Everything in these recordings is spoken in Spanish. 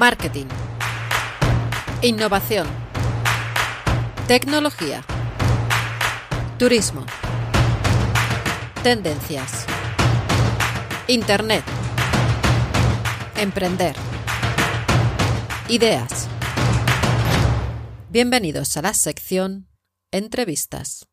Marketing. Innovación. Tecnología. Turismo. Tendencias. Internet. Emprender. Ideas. Bienvenidos a la sección Entrevistas.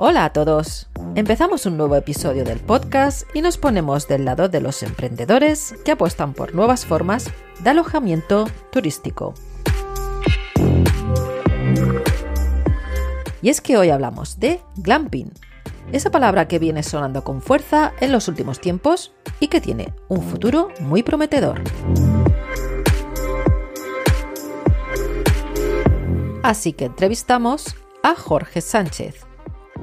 Hola a todos. Empezamos un nuevo episodio del podcast y nos ponemos del lado de los emprendedores que apuestan por nuevas formas de alojamiento turístico. Y es que hoy hablamos de glamping, esa palabra que viene sonando con fuerza en los últimos tiempos y que tiene un futuro muy prometedor. Así que entrevistamos a Jorge Sánchez,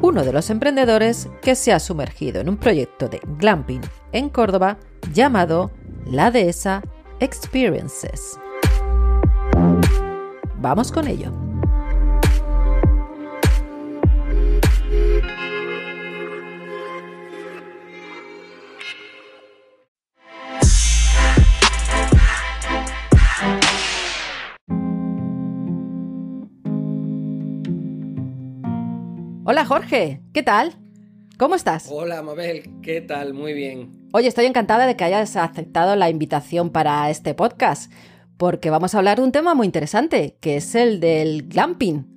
uno de los emprendedores que se ha sumergido en un proyecto de glamping en Córdoba llamado La Dehesa Experiences. Vamos con ello. Hola Jorge, ¿qué tal? ¿Cómo estás? Hola Mabel, ¿qué tal? Muy bien. Oye, estoy encantada de que hayas aceptado la invitación para este podcast, porque vamos a hablar de un tema muy interesante, que es el del glamping.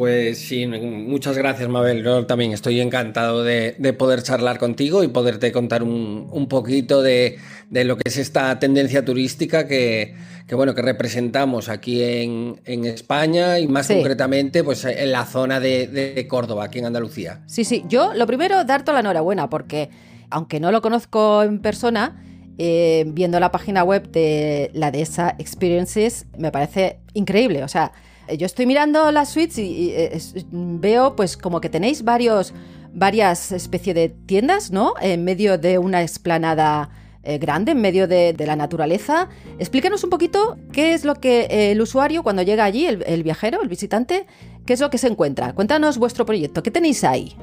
Pues sí, muchas gracias Mabel. Yo también estoy encantado de, poder charlar contigo y poderte contar un, poquito de, lo que es esta tendencia turística que, bueno, que representamos aquí en, España y más concretamente pues, en la zona de, Córdoba, aquí en Andalucía. Sí, sí. Yo lo primero, darte la enhorabuena, porque aunque no lo conozco en persona, eh, viendo la página web de la de esa Experiences, me parece increíble. O sea, yo estoy mirando las suites y, eh, veo pues como que tenéis varios, varias especies de tiendas, ¿no? En medio de una explanada eh, grande, en medio de, la naturaleza. Explícanos un poquito qué es lo que eh, el usuario cuando llega allí, el viajero, el visitante, qué es lo que se encuentra. Cuéntanos vuestro proyecto, ¿qué tenéis ahí?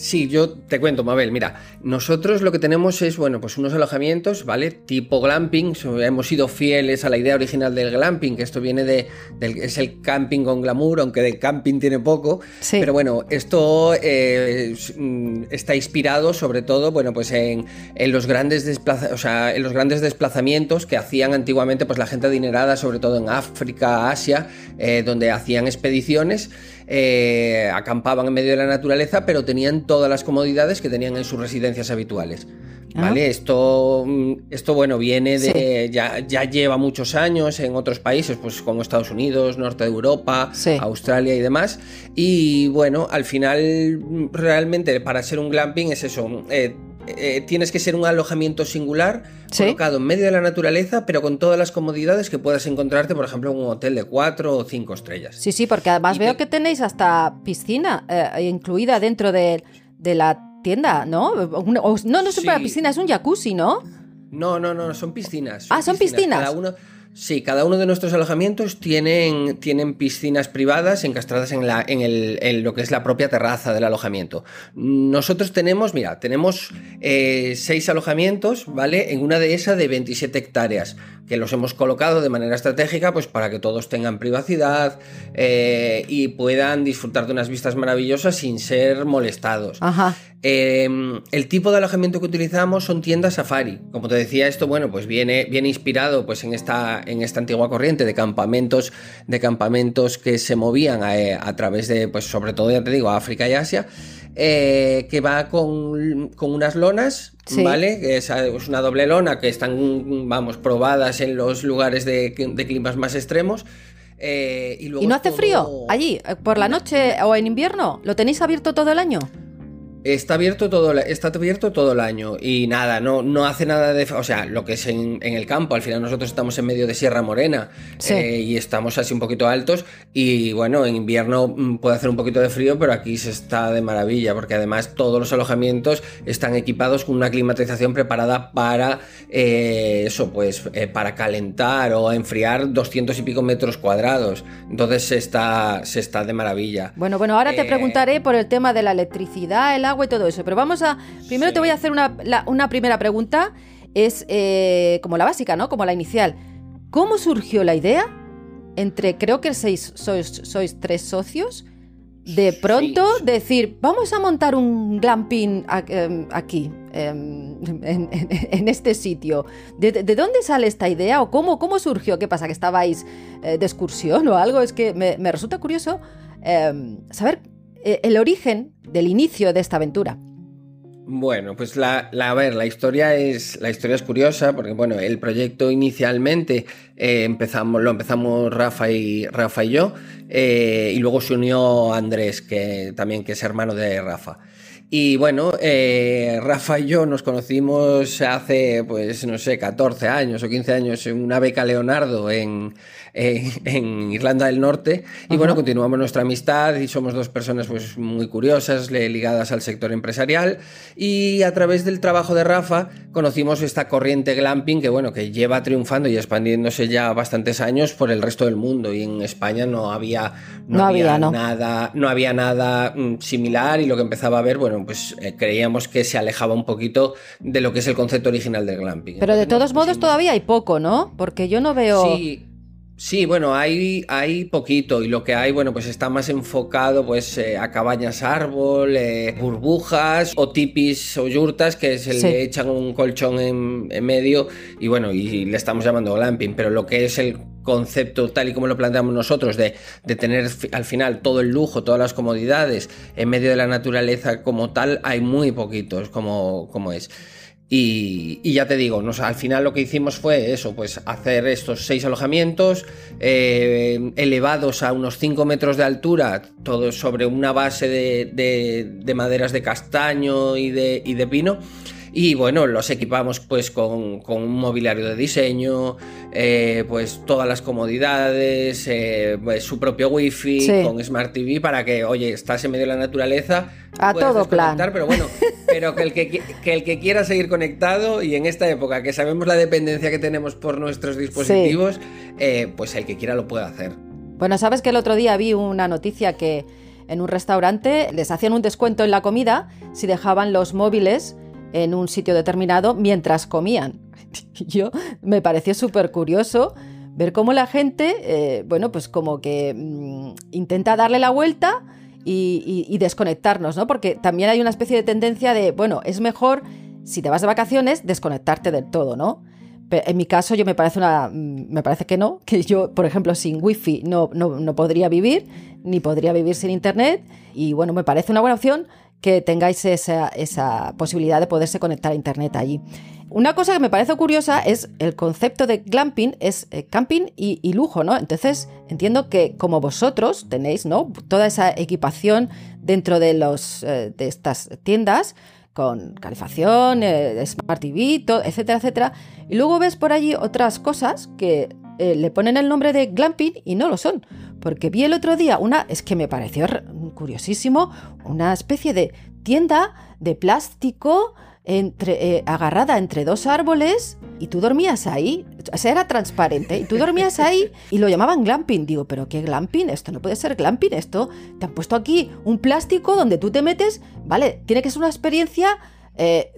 Sí, yo te cuento, Mabel. Mira, nosotros lo que tenemos es, bueno, pues unos alojamientos, ¿vale? Tipo glamping. Hemos sido fieles a la idea original del glamping, que esto viene de. es el camping con glamour, aunque de camping tiene poco. Sí. Pero bueno, esto eh, mm, está inspirado sobre todo, bueno, pues en, los grandes o sea, en los grandes desplazamientos que hacían antiguamente, pues la gente adinerada, sobre todo en África, Asia, eh, donde hacían expediciones. Eh, acampaban en medio de la naturaleza, pero tenían todas las comodidades que tenían en sus residencias habituales. Ah. ¿Vale? Esto, mm, esto, bueno, viene de. Ya, ya, lleva muchos años en otros países, pues como Estados Unidos, norte de Europa, Australia y demás. Y bueno, al final, realmente, para ser un glamping es eso. Eh, eh, tienes que ser un alojamiento singular, colocado en medio de la naturaleza, pero con todas las comodidades que puedas encontrarte, por ejemplo, en un hotel de cuatro o cinco estrellas. Sí, sí, porque además veo que tenéis hasta piscina eh, incluida dentro de, la tienda, ¿no? no, no es una piscina, es un jacuzzi, ¿no? No, no, no, son piscinas. ah, son piscinas. Cada uno, Sí, cada uno de nuestros alojamientos tienen, tienen piscinas privadas encastradas en, la, en, el, lo que es la propia terraza del alojamiento. Nosotros tenemos, mira, tenemos eh, seis alojamientos, ¿vale? En una de esas de 27 hectáreas, que los hemos colocado de manera estratégica, pues para que todos tengan privacidad eh, y puedan disfrutar de unas vistas maravillosas sin ser molestados. Ajá. Em, el tipo de alojamiento que utilizamos son tiendas safari. Como te decía, esto, bueno, pues viene, viene inspirado pues, en, esta, en esta antigua corriente de campamentos, de campamentos que se movían eh, a, través de, pues sobre todo, ya te digo, África y Asia. Eh, que va con, unas lonas, ¿vale? Es, es, una doble lona que están, vamos, probadas en los lugares de, climas más extremos. Eh, y, no hace frío allí, por la noche o en invierno? ¿Lo tenéis abierto todo el año? Está abierto todo, está abierto todo el año y nada, no, no hace nada de... O sea, lo que es en, el campo, al final nosotros estamos en medio de Sierra Morena eh, y estamos así un poquito altos y bueno, en invierno mm, puede hacer un poquito de frío, pero aquí se está de maravilla porque además todos los alojamientos están equipados con una climatización preparada para eh, eso, pues eh, para calentar o enfriar 200 y pico metros cuadrados. Entonces se está, se está de maravilla. Bueno, bueno, ahora te preguntaré por el tema de la electricidad, el agua y todo eso. Pero vamos a. Primero te voy a hacer una, primera pregunta. Es eh, como la básica, ¿no? Como la inicial. ¿Cómo surgió la idea? Entre, creo que sois, sois, tres socios. De pronto decir, vamos a montar un glamping em, aquí, em, en, este sitio. ¿De, dónde sale esta idea o cómo, cómo surgió? ¿Qué pasa? ¿Que estabais eh, de excursión o algo? Es que me, me resulta curioso em, saber el origen del inicio de esta aventura. Bueno, pues la, a ver, la historia es la historia es curiosa porque bueno, el proyecto inicialmente eh, empezamos lo empezamos Rafa y Rafa y yo eh, y luego se unió Andrés que también que es hermano de Rafa. Y bueno, eh, Rafa y yo nos conocimos hace, pues, no sé, 14 años o 15 años en una beca Leonardo en, en, Irlanda del Norte. Y bueno, continuamos nuestra amistad y somos dos personas pues, muy curiosas, ligadas al sector empresarial. Y a través del trabajo de Rafa conocimos esta corriente glamping que, bueno, que lleva triunfando y expandiéndose ya bastantes años por el resto del mundo. Y en España no había, no, había, nada, no había nada mm, similar y lo que empezaba a ver, bueno, pues eh, creíamos que se alejaba un poquito de lo que es el concepto original del glamping. Pero de todos modos todavía hay poco, ¿no? Porque yo no veo... Sí. Sí, bueno, hay, hay poquito y lo que hay, bueno, pues está más enfocado pues eh, a cabañas árbol, eh, burbujas o tipis o yurtas que se le echan un colchón en, medio y bueno, y le estamos llamando glamping, pero lo que es el concepto tal y como lo planteamos nosotros de, de tener al final todo el lujo, todas las comodidades en medio de la naturaleza como tal, hay muy poquitos como, como es. Y, ya te digo, al final lo que hicimos fue eso, pues hacer estos seis alojamientos eh, elevados a unos 5 metros de altura, todos sobre una base de, maderas de castaño y de, y de pino. Y bueno, los equipamos pues con, un mobiliario de diseño, eh, pues todas las comodidades, eh, pues, su propio wifi, con Smart TV para que, oye, estás en medio de la naturaleza. A todo plan. Pero bueno, pero que el que, el que quiera seguir conectado y en esta época que sabemos la dependencia que tenemos por nuestros dispositivos, eh, pues el que quiera lo puede hacer. Bueno, sabes que el otro día vi una noticia que en un restaurante les hacían un descuento en la comida si dejaban los móviles en un sitio determinado mientras comían. Yo me pareció súper curioso ver cómo la gente, eh, bueno, pues como que mm, intenta darle la vuelta y, desconectarnos, ¿no? Porque también hay una especie de tendencia de, bueno, es mejor si te vas de vacaciones desconectarte del todo, ¿no? en mi caso, yo me parece una. Mm, me parece que no, que yo, por ejemplo, sin wifi no, no, no podría vivir, ni podría vivir sin internet. Y bueno, me parece una buena opción que tengáis esa, posibilidad de poderse conectar a Internet allí. Una cosa que me parece curiosa es el concepto de glamping, es eh, camping y, lujo, ¿no? Entonces entiendo que como vosotros tenéis, ¿no? Toda esa equipación dentro de, los, eh, de estas tiendas con calefacción, eh, Smart TV, etcétera, etcétera. Y luego ves por allí otras cosas que le ponen el nombre de glamping y no lo son. Porque vi el otro día una, es que me pareció curiosísimo, una especie de tienda de plástico entre, eh, agarrada entre dos árboles y tú dormías ahí. O sea, era transparente y tú dormías ahí y lo llamaban glamping. Digo, ¿pero qué glamping? Esto no puede ser glamping. Esto te han puesto aquí un plástico donde tú te metes. Vale, tiene que ser una experiencia. Eh,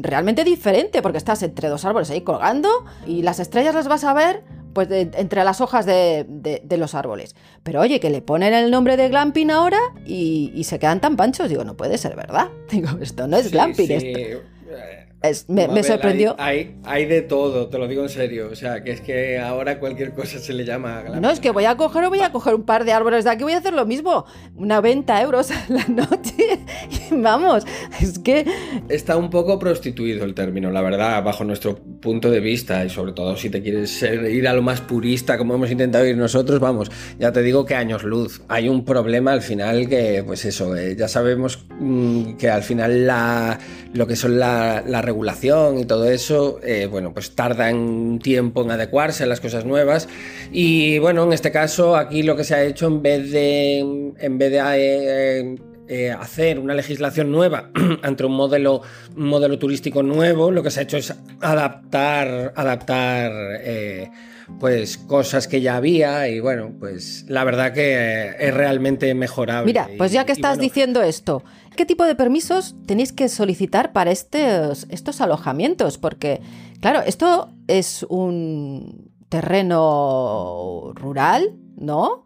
realmente diferente porque estás entre dos árboles ahí colgando y las estrellas las vas a ver pues entre las hojas de, los árboles. Pero oye, que le ponen el nombre de glamping ahora y, se quedan tan panchos. Digo, no puede ser verdad. Digo, esto no es glamping. Esto. me, sorprendió. Hay, hay, de todo, te lo digo en serio. O sea, que es que ahora cualquier cosa se le llama glamping. No, es que voy a coger voy a coger un par de árboles de aquí, voy a hacer lo mismo. Una 90 euros a la noche. Vamos, es que. Está un poco prostituido el término, la verdad, bajo nuestro punto de vista. Y sobre todo si te quieres ir a lo más purista, como hemos intentado ir nosotros, vamos, ya te digo que años luz. Hay un problema al final que, pues eso, eh, ya sabemos mm, que al final la, lo que son la, la regulación y todo eso, eh, bueno, pues tarda un tiempo en adecuarse a las cosas nuevas. Y bueno, en este caso, aquí lo que se ha hecho en vez de, en vez de eh, eh, hacer una legislación nueva ante un modelo, un modelo turístico nuevo, lo que se ha hecho es adaptar, adaptar pues cosas que ya había y bueno, pues la verdad que es realmente mejorable. Mira, pues ya que estás diciendo esto, ¿qué tipo de permisos tenéis que solicitar para estos, estos alojamientos? Porque, claro, esto es un terreno rural, ¿no?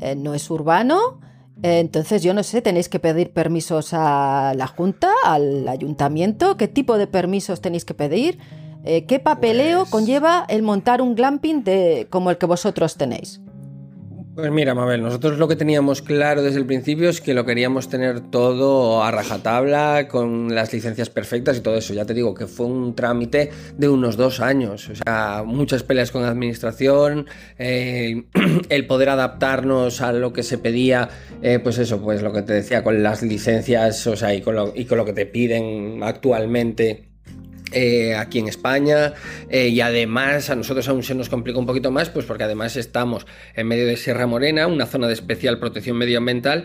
Eh, no es urbano. Entonces, yo no sé, tenéis que pedir permisos a la Junta, al ayuntamiento. ¿Qué tipo de permisos tenéis que pedir? Eh, ¿Qué papeleo pues conlleva el montar un glamping de, como el que vosotros tenéis? Pues mira, Mabel, nosotros lo que teníamos claro desde el principio es que lo queríamos tener todo a rajatabla, con las licencias perfectas y todo eso. Ya te digo que fue un trámite de unos dos años. O sea, muchas peleas con la administración, eh, el poder adaptarnos a lo que se pedía, eh, pues eso, pues lo que te decía, con las licencias, o sea, y con lo, y con lo que te piden actualmente eh, aquí en España eh, y además a nosotros aún se nos complica un poquito más pues porque además estamos en medio de Sierra Morena, una zona de especial protección medioambiental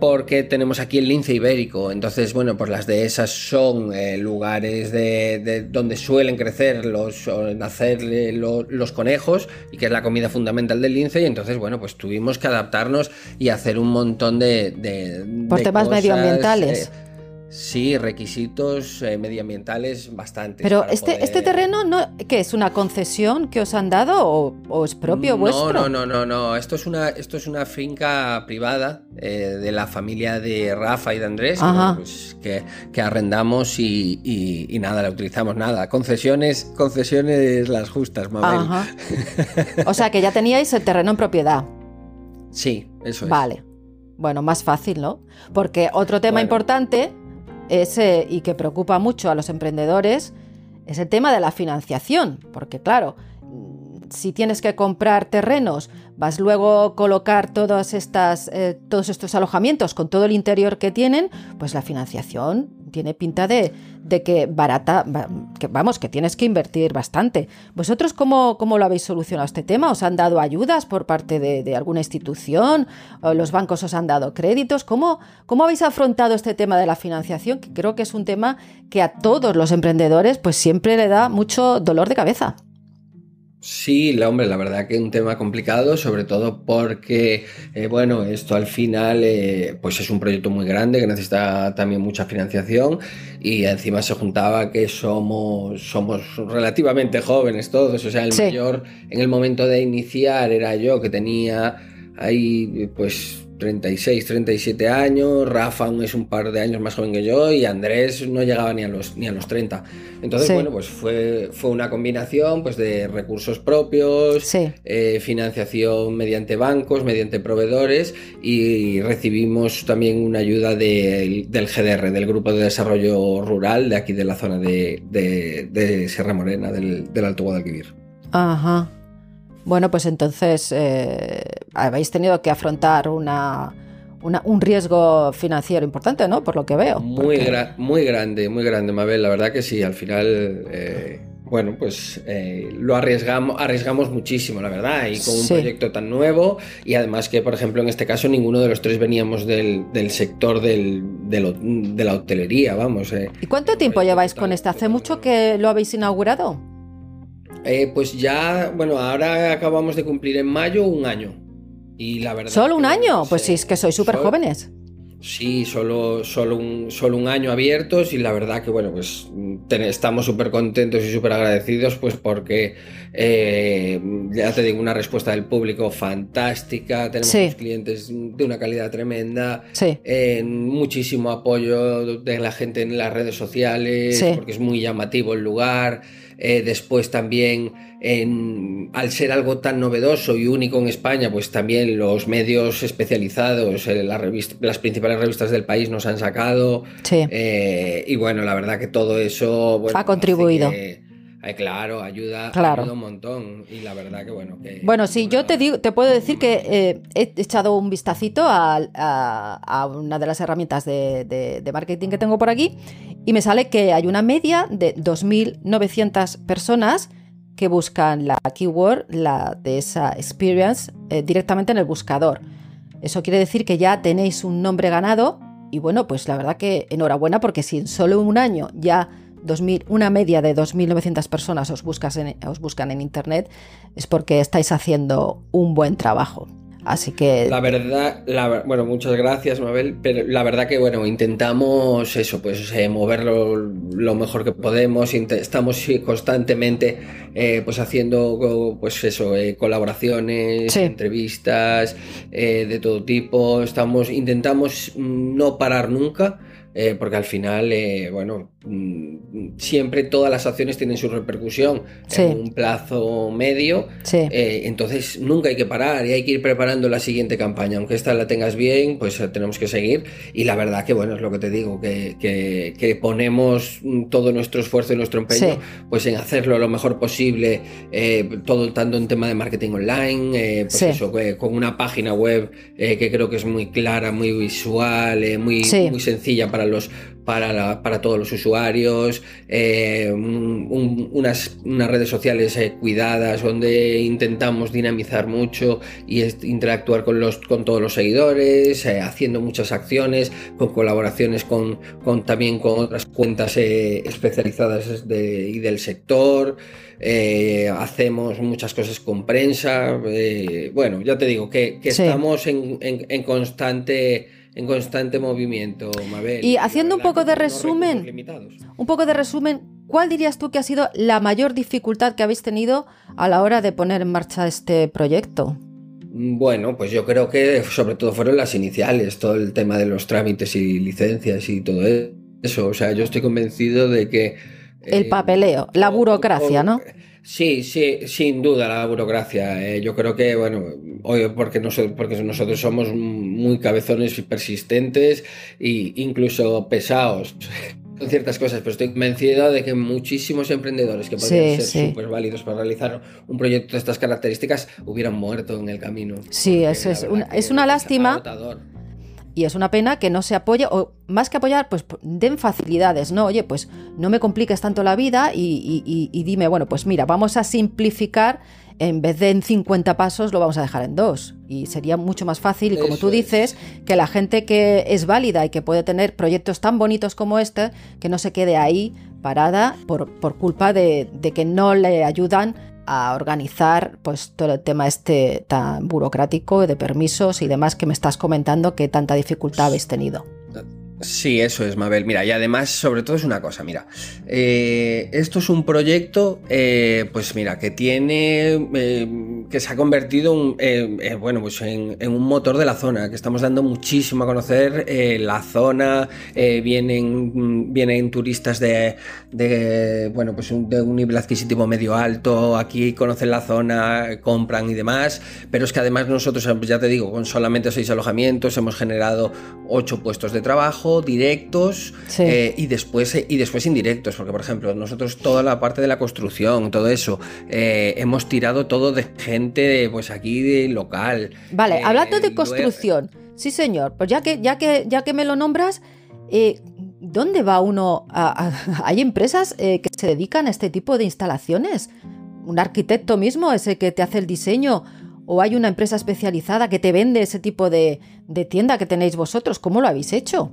porque tenemos aquí el lince ibérico. Entonces, bueno, pues las dehesas son eh, lugares de, donde suelen crecer los, nacer los conejos y que es la comida fundamental del lince. Y entonces, bueno, pues tuvimos que adaptarnos y hacer un montón de... Por temas medioambientales. Sí, requisitos eh, medioambientales bastante. Pero este, este terreno, no, ¿qué es? ¿Una concesión que os han dado o, es propio vuestro? No, no, no, no. Esto es una, esto es una finca privada eh, de la familia de Rafa y de Andrés, pues, que, arrendamos y, nada, la utilizamos nada. Concesiones, concesiones las justas, Mabel. O sea que ya teníais el terreno en propiedad. Sí, eso es. Vale. Bueno, más fácil, ¿no? Porque otro tema importante ese y que preocupa mucho a los emprendedores es el tema de la financiación, porque claro, si tienes que comprar terrenos, vas luego a colocar todas estas, eh, todos estos alojamientos con todo el interior que tienen, pues la financiación tiene pinta de, que barata, que vamos, que tienes que invertir bastante. ¿Vosotros cómo, lo habéis solucionado este tema? ¿Os han dado ayudas por parte de, alguna institución? ¿Los bancos os han dado créditos? ¿Cómo, ¿Cómo habéis afrontado este tema de la financiación? Que creo que es un tema que a todos los emprendedores pues siempre le da mucho dolor de cabeza. Sí, la, hombre, la verdad que es un tema complicado, sobre todo porque, eh, bueno, esto al final, eh, pues es un proyecto muy grande que necesita también mucha financiación y encima se juntaba que somos, somos relativamente jóvenes todos, o sea, el mayor en el momento de iniciar era yo que tenía ahí, pues 36, 37 años, Rafa es un par de años más joven que yo y Andrés no llegaba ni a los, ni a los 30. Entonces, bueno, pues fue, fue una combinación pues, de recursos propios, eh, financiación mediante bancos, mediante proveedores y recibimos también una ayuda del GDR, del Grupo de Desarrollo Rural de aquí de la zona de, Sierra Morena, del, del Alto Guadalquivir. Ajá. Bueno, pues entonces eh, habéis tenido que afrontar una, un riesgo financiero importante, ¿no? Por lo que veo. Muy, muy grande, muy grande, Mabel. La verdad que sí, al final... Eh, bueno, pues eh, lo arriesgamos, arriesgamos muchísimo, la verdad, y con un proyecto tan nuevo, y además que, por ejemplo, en este caso ninguno de los tres veníamos del, sector del, de la hotelería, vamos. ¿Y cuánto tiempo lleváis con este? ¿Hace mucho que lo habéis inaugurado? Eh, pues ya, bueno, ahora acabamos de cumplir en mayo un año. Y la verdad. ¿Solo un año? Pues sí, es que sois súper jóvenes. Sí, solo, solo, un, solo un año abiertos y la verdad que bueno, pues estamos súper contentos y súper agradecidos pues porque eh, ya te digo, una respuesta del público fantástica, tenemos clientes de una calidad tremenda, eh, muchísimo apoyo de la gente en las redes sociales, porque es muy llamativo el lugar. Eh, después también, al ser algo tan novedoso y único en España, pues también los medios especializados, eh, las principales revistas del país nos han sacado. Eh, y bueno, la verdad que todo eso... ha contribuido. Claro, ayuda, un montón. Y la verdad que bueno. bueno, sí, yo te digo, te puedo decir que he echado un vistacito a, una de las herramientas de, marketing que tengo por aquí y me sale que hay una media de 2.900 personas que buscan la keyword, la de esa experience, eh, directamente en el buscador. Eso quiere decir que ya tenéis un nombre ganado y bueno, pues la verdad que enhorabuena porque si en solo un año ya 2000, una media de 2.900 personas os, os buscan en Internet es porque estáis haciendo un buen trabajo. Así que. La verdad, bueno, muchas gracias, Mabel. Pero la verdad que, bueno, intentamos eso, pues eh, moverlo lo mejor que podemos. Estamos constantemente, eh, pues haciendo, pues eso, eh, colaboraciones, entrevistas de todo tipo. Estamos, intentamos no parar nunca. porque al final, bueno, Mm, siempre todas las acciones tienen su repercusión en un plazo medio. Eh, entonces nunca hay que parar y hay que ir preparando la siguiente campaña. Aunque esta la tengas bien, pues eh, tenemos que seguir. Y la verdad que, bueno, es lo que te digo, que, que, ponemos todo nuestro esfuerzo y nuestro empeño pues en hacerlo lo mejor posible, eh, todo tanto en tema de marketing online, pues eso, con una página web que creo que es muy clara, muy visual, muy, muy sencilla para los para, para todos los usuarios, eh, unas, unas, redes sociales eh, cuidadas donde intentamos dinamizar mucho y interactuar con, los, con todos los seguidores, eh, haciendo muchas acciones, con colaboraciones con, con también con otras cuentas especializadas y del sector. hacemos muchas cosas con prensa. bueno, ya te digo que, estamos en, en constante en constante movimiento, Mabel. Y haciendo un poco de resumen, un poco de resumen, ¿cuál dirías tú que ha sido la mayor dificultad que habéis tenido a la hora de poner en marcha este proyecto? Bueno, pues yo creo que sobre todo fueron las iniciales, todo el tema de los trámites y licencias y todo eso. O sea, yo estoy convencido de que... El eh, papeleo, la burocracia, ¿no? Sí, sí, sin duda la burocracia. Eh, yo creo que, bueno, hoy porque, nosotros, porque nosotros somos muy cabezones y persistentes e incluso pesados con ciertas cosas, pero estoy convencido de que muchísimos emprendedores que podrían ser súper válidos para realizar un proyecto de estas características hubieran muerto en el camino. Sí, eso es, una, es una lástima. Y es una pena que no se apoye, o más que apoyar, pues den facilidades, ¿no? Oye, pues no me compliques tanto la vida y, dime, bueno, pues mira, vamos a simplificar, en vez de en 50 pasos, lo vamos a dejar en dos. Y sería mucho más fácil, y como tú dices, que la gente que es válida y que puede tener proyectos tan bonitos como este, que no se quede ahí parada por, por culpa de, de que no le ayudan a organizar pues todo el tema este tan burocrático de permisos y demás que me estás comentando que tanta dificultad habéis tenido. Sí, eso es, Mabel. Mira, y además, sobre todo es una cosa, mira, eh, esto es un proyecto, eh, pues mira, que tiene, eh, que se ha convertido, bueno, pues en, un motor de la zona, que estamos dando muchísimo a conocer la zona, vienen, vienen turistas de, de, bueno, pues de un nivel adquisitivo medio alto, aquí conocen la zona, compran y demás, pero es que además nosotros, ya te digo, con solamente seis alojamientos hemos generado ocho puestos de trabajo, directos eh, y, después, eh, y después indirectos, porque por ejemplo, nosotros toda la parte de la construcción, todo eso, eh, hemos tirado todo de gente pues aquí de local. Vale, hablando de construcción, sí señor, pues ya que, ya que, ya que me lo nombras, ¿dónde va uno? hay empresas que se dedican a este tipo de instalaciones. Un arquitecto mismo es el que te hace el diseño o hay una empresa especializada que te vende ese tipo de, de, tienda que tenéis vosotros. ¿Cómo lo habéis hecho?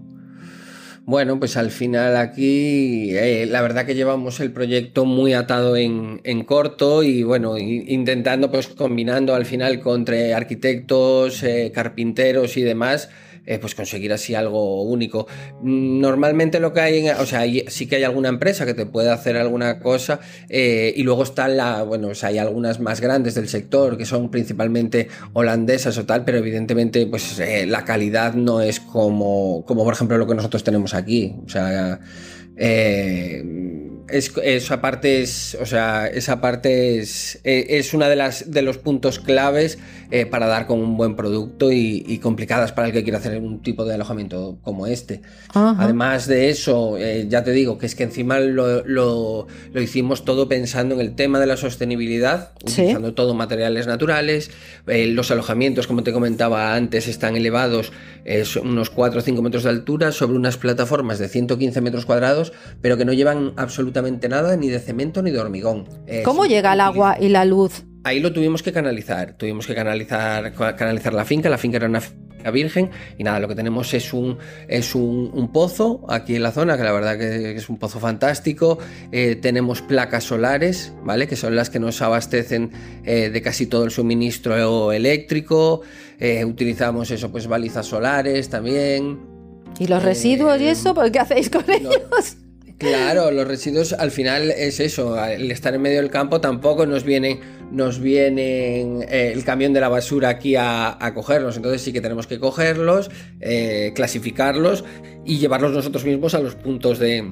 Bueno, pues al final aquí eh, la verdad que llevamos el proyecto muy atado en, corto y bueno, intentando pues combinando al final con arquitectos, eh, carpinteros y demás, eh, pues conseguir así algo único. Normalmente lo que hay, o sea, sí que hay alguna empresa que te puede hacer alguna cosa eh, y luego están la, bueno, o sea, hay algunas más grandes del sector que son principalmente holandesas o tal, pero evidentemente pues eh, la calidad no es como, como por ejemplo lo que nosotros tenemos aquí. O sea, es, esa parte es, o sea, esa parte es, es una de las de los puntos claves eh, para dar con un buen producto y, complicadas para el que quiera hacer un tipo de alojamiento como este. Además de eso, eh, ya te digo que es que encima lo, lo, hicimos todo pensando en el tema de la sostenibilidad, utilizando todo materiales naturales. Eh, los alojamientos, como te comentaba antes, están elevados unos 4 o 5 metros de altura sobre unas plataformas de 115 metros cuadrados, pero que no llevan absolutamente nada ni de cemento ni de hormigón. ¿Cómo llega el agua y la luz ahí lo tuvimos que canalizar. Tuvimos que canalizar, canalizar la finca. La finca era una finca virgen. Y nada, lo que tenemos es un, es un, pozo aquí en la zona, que la verdad que es un pozo fantástico. Eh, tenemos placas solares, ¿vale? Que son las que nos abastecen eh, de casi todo el suministro eléctrico. Eh, utilizamos eso, pues balizas solares también. ¿Y los residuos y eso? ¿Qué hacéis con ellos? Claro, los residuos al final es eso, el estar en medio del campo tampoco nos vienen, nos vienen eh, el camión de la basura aquí a, cogerlos, entonces sí que tenemos que cogerlos, eh, clasificarlos y llevarlos nosotros mismos a los puntos de,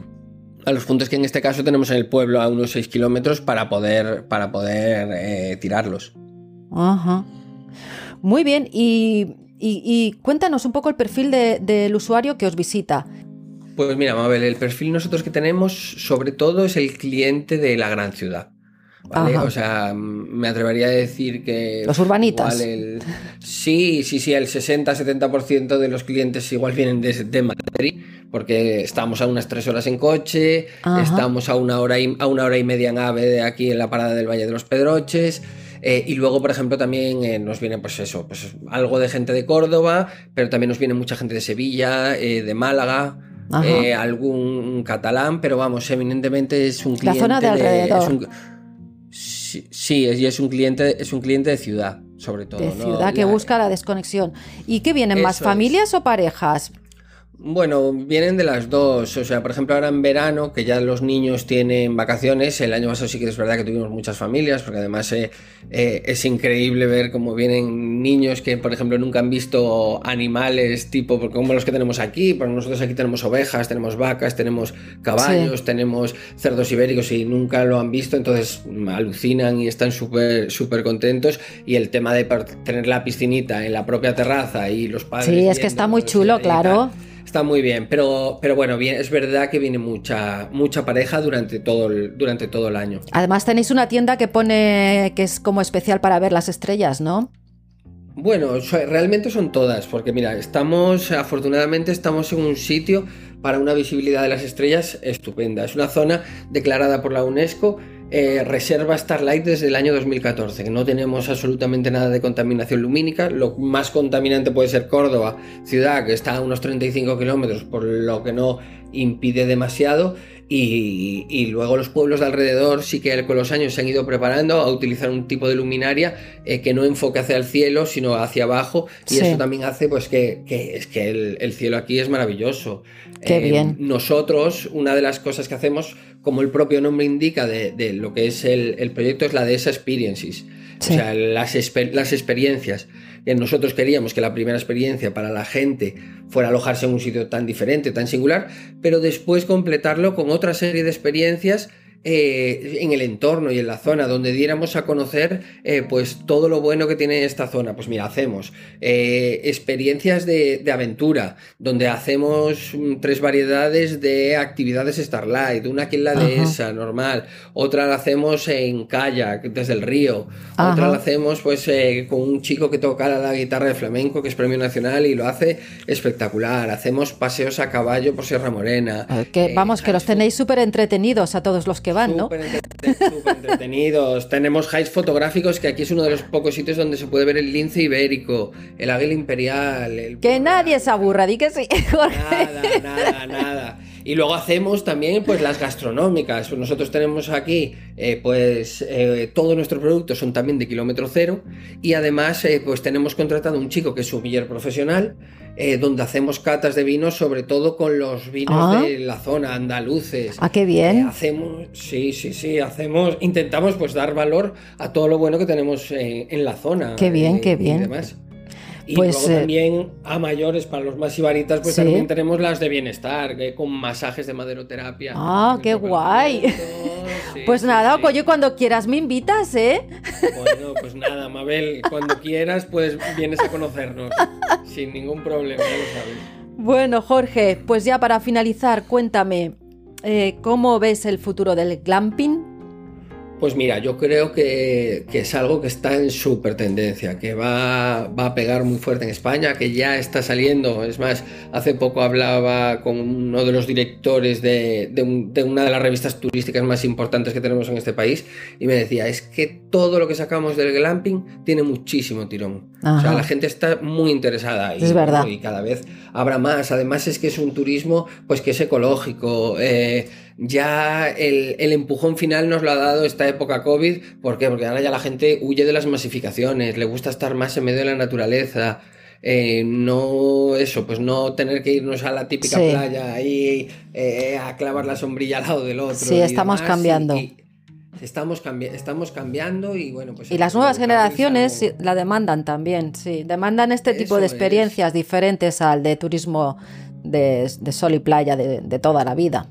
a los puntos que en este caso tenemos en el pueblo a unos 6 kilómetros para poder, para poder eh, tirarlos. Ajá. Muy bien, y, cuéntanos un poco el perfil del usuario que os visita. Pues mira, Mabel, el perfil nosotros que tenemos sobre todo es el cliente de la gran ciudad. ¿Vale? O sea, me atrevería a decir que. Los urbanitas. Sí, sí, sí, el 60-70% de los clientes igual vienen de, Madrid, porque estamos a unas tres horas en coche, estamos a una, hora y, a una hora y media en AVE de aquí en la parada del Valle de los Pedroches. Eh, y luego, por ejemplo, también eh, nos viene, pues eso, pues algo de gente de Córdoba, pero también nos viene mucha gente de Sevilla, eh, de Málaga. Eh, algún catalán, pero vamos, eminentemente es un cliente. La zona de alrededor. sí, y es un cliente, es un cliente de ciudad, sobre todo. De ciudad que busca la desconexión. ¿Y qué vienen más, familias o parejas? Bueno, vienen de las dos. O sea, por ejemplo, ahora en verano, que ya los niños tienen vacaciones, el año pasado sí que es verdad que tuvimos muchas familias, porque además eh, eh, es increíble ver cómo vienen niños que, por ejemplo, nunca han visto animales tipo como los que tenemos aquí. Porque nosotros aquí tenemos ovejas, tenemos vacas, tenemos caballos, tenemos cerdos ibéricos y nunca lo han visto, entonces alucinan y están súper súper contentos. Y el tema de tener la piscinita en la propia terraza y los padres. Sí, es que está muy chulo, claro. Está muy bien, pero, pero bueno, bien, es verdad que viene mucha, mucha pareja durante todo, el, durante todo el año. Además tenéis una tienda que pone que es como especial para ver las estrellas, ¿no? Bueno, realmente son todas, porque mira, estamos, afortunadamente estamos en un sitio para una visibilidad de las estrellas estupenda. Es una zona declarada por la UNESCO eh, reserva Starlight desde el año 2014, que no tenemos absolutamente nada de contaminación lumínica. Lo más contaminante puede ser Córdoba, ciudad que está a unos 35 kilómetros, por lo que no impide demasiado. Y, luego los pueblos de alrededor sí que con los años se han ido preparando a utilizar un tipo de luminaria eh, que no enfoque hacia el cielo, sino hacia abajo. Y eso también hace pues que, es que el, cielo aquí es maravilloso. Qué eh, bien. Nosotros, una de las cosas que hacemos, como el propio nombre indica de, lo que es el, proyecto, es la de esa experiences. O sea, las, las experiencias. Nosotros queríamos que la primera experiencia para la gente fuera alojarse en un sitio tan diferente, tan singular, pero después completarlo con otra serie de experiencias eh, en el entorno y en la zona donde diéramos a conocer eh, pues todo lo bueno que tiene esta zona. Pues mira, hacemos eh, experiencias de, aventura, donde hacemos mm, tres variedades de actividades Starlight, una aquí en la dehesa, normal, otra la hacemos en kayak, desde el río, otra la hacemos pues con un chico que toca la guitarra de flamenco, que es premio nacional y lo hace espectacular, hacemos paseos a caballo por Sierra Morena. Que, vamos, que los tenéis súper entretenidos a todos los que van, ¿no? Súper entretenidos. Tenemos highs fotográficos, que aquí es uno de los pocos sitios donde se puede ver el lince ibérico, el águila imperial. Que nadie se aburra, di que sí. Nada, nada, nada. Y luego hacemos también pues las gastronómicas. Nosotros tenemos aquí eh, pues eh, todos nuestros productos son también de kilómetro cero y además eh, pues tenemos contratado un chico que es sumiller profesional donde hacemos catas de vinos sobre todo con los vinos Ah. de la zona andaluces. Ah, qué bien. hacemos, sí, sí, sí, hacemos, intentamos pues dar valor a todo lo bueno que tenemos en la zona. Qué bien, qué y bien. demás. Y Pues, luego eh, también a mayores, para los más ibaritas, pues Sí. también tenemos las de bienestar, que con masajes de maderoterapia. Ah, qué guay. sí, Pues nada, sí. oye, cuando quieras me invitas, ¿eh? Bueno, pues nada, Mabel, cuando quieras, pues vienes a conocernos. sin ningún problema, ya lo sabes. Bueno, Jorge, pues ya para finalizar, cuéntame, eh, ¿cómo ves el futuro del glamping? Pues mira, yo creo que, es algo que está en súper tendencia, que va, va a pegar muy fuerte en España, que ya está saliendo. Es más, hace poco hablaba con uno de los directores de, de de una de las revistas turísticas más importantes que tenemos en este país y me decía, es que todo lo que sacamos del glamping tiene muchísimo tirón. O sea, la gente está muy interesada y, Es verdad. y cada vez habrá más. Además es que es un turismo pues que es ecológico. eh, ya el, el empujón final nos lo ha dado esta época COVID. ¿Por qué? Porque ahora ya la gente huye de las masificaciones, le gusta estar más en medio de la naturaleza. eh, no eso, pues no tener que irnos a la típica Sí. playa ahí eh, a clavar la sombrilla al lado del otro. Sí, estamos demás, cambiando. y estamos, cambi- estamos cambiando y bueno, pues... Y las nuevas generaciones algo- la demandan también, sí, demandan este tipo de es. experiencias diferentes al de turismo de, de sol y playa de, de toda la vida.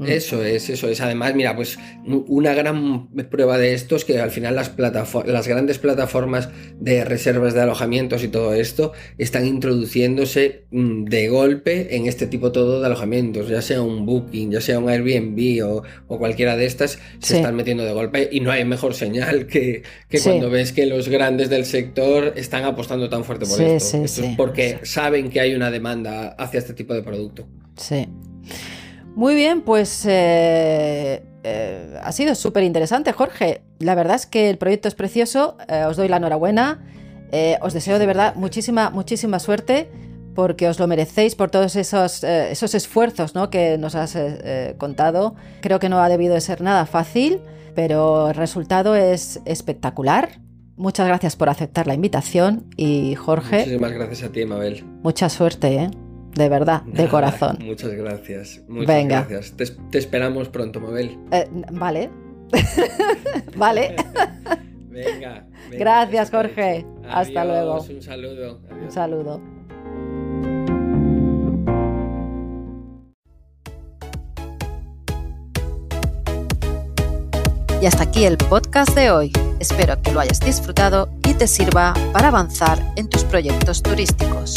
Mm. Eso es, eso es. Además, mira, pues una gran prueba de esto es que al final las, las grandes plataformas de reservas de alojamientos y todo esto están introduciéndose mm, de golpe en este tipo todo de alojamientos, ya sea un Booking, ya sea un Airbnb o, o cualquiera de estas, se Sí. están metiendo de golpe y no hay mejor señal que, que Sí. cuando ves que los grandes del sector están apostando tan fuerte por Sí, esto. es porque saben que hay una demanda hacia este tipo de producto. Sí. Muy bien, pues eh, eh, ha sido súper interesante, Jorge. La verdad es que el proyecto es precioso. eh, os doy la enhorabuena. os deseo de verdad muchísima, muchísima suerte porque os lo merecéis por todos esos, esos esfuerzos ¿no? que nos has contado. Creo que no ha debido de ser nada fácil, pero el resultado es espectacular. Muchas gracias por aceptar la invitación y Jorge, Muchísimas gracias a ti, Mabel. mucha suerte, ¿eh? De verdad, de corazón. Muchas gracias. Muchas Venga. gracias. Te, te esperamos pronto, Mabel. Eh, vale. vale. Venga. venga, Gracias, Jorge. Hasta luego. Un saludo. Un saludo. Y hasta aquí el podcast de hoy. Espero que lo hayas disfrutado y te sirva para avanzar en tus proyectos turísticos.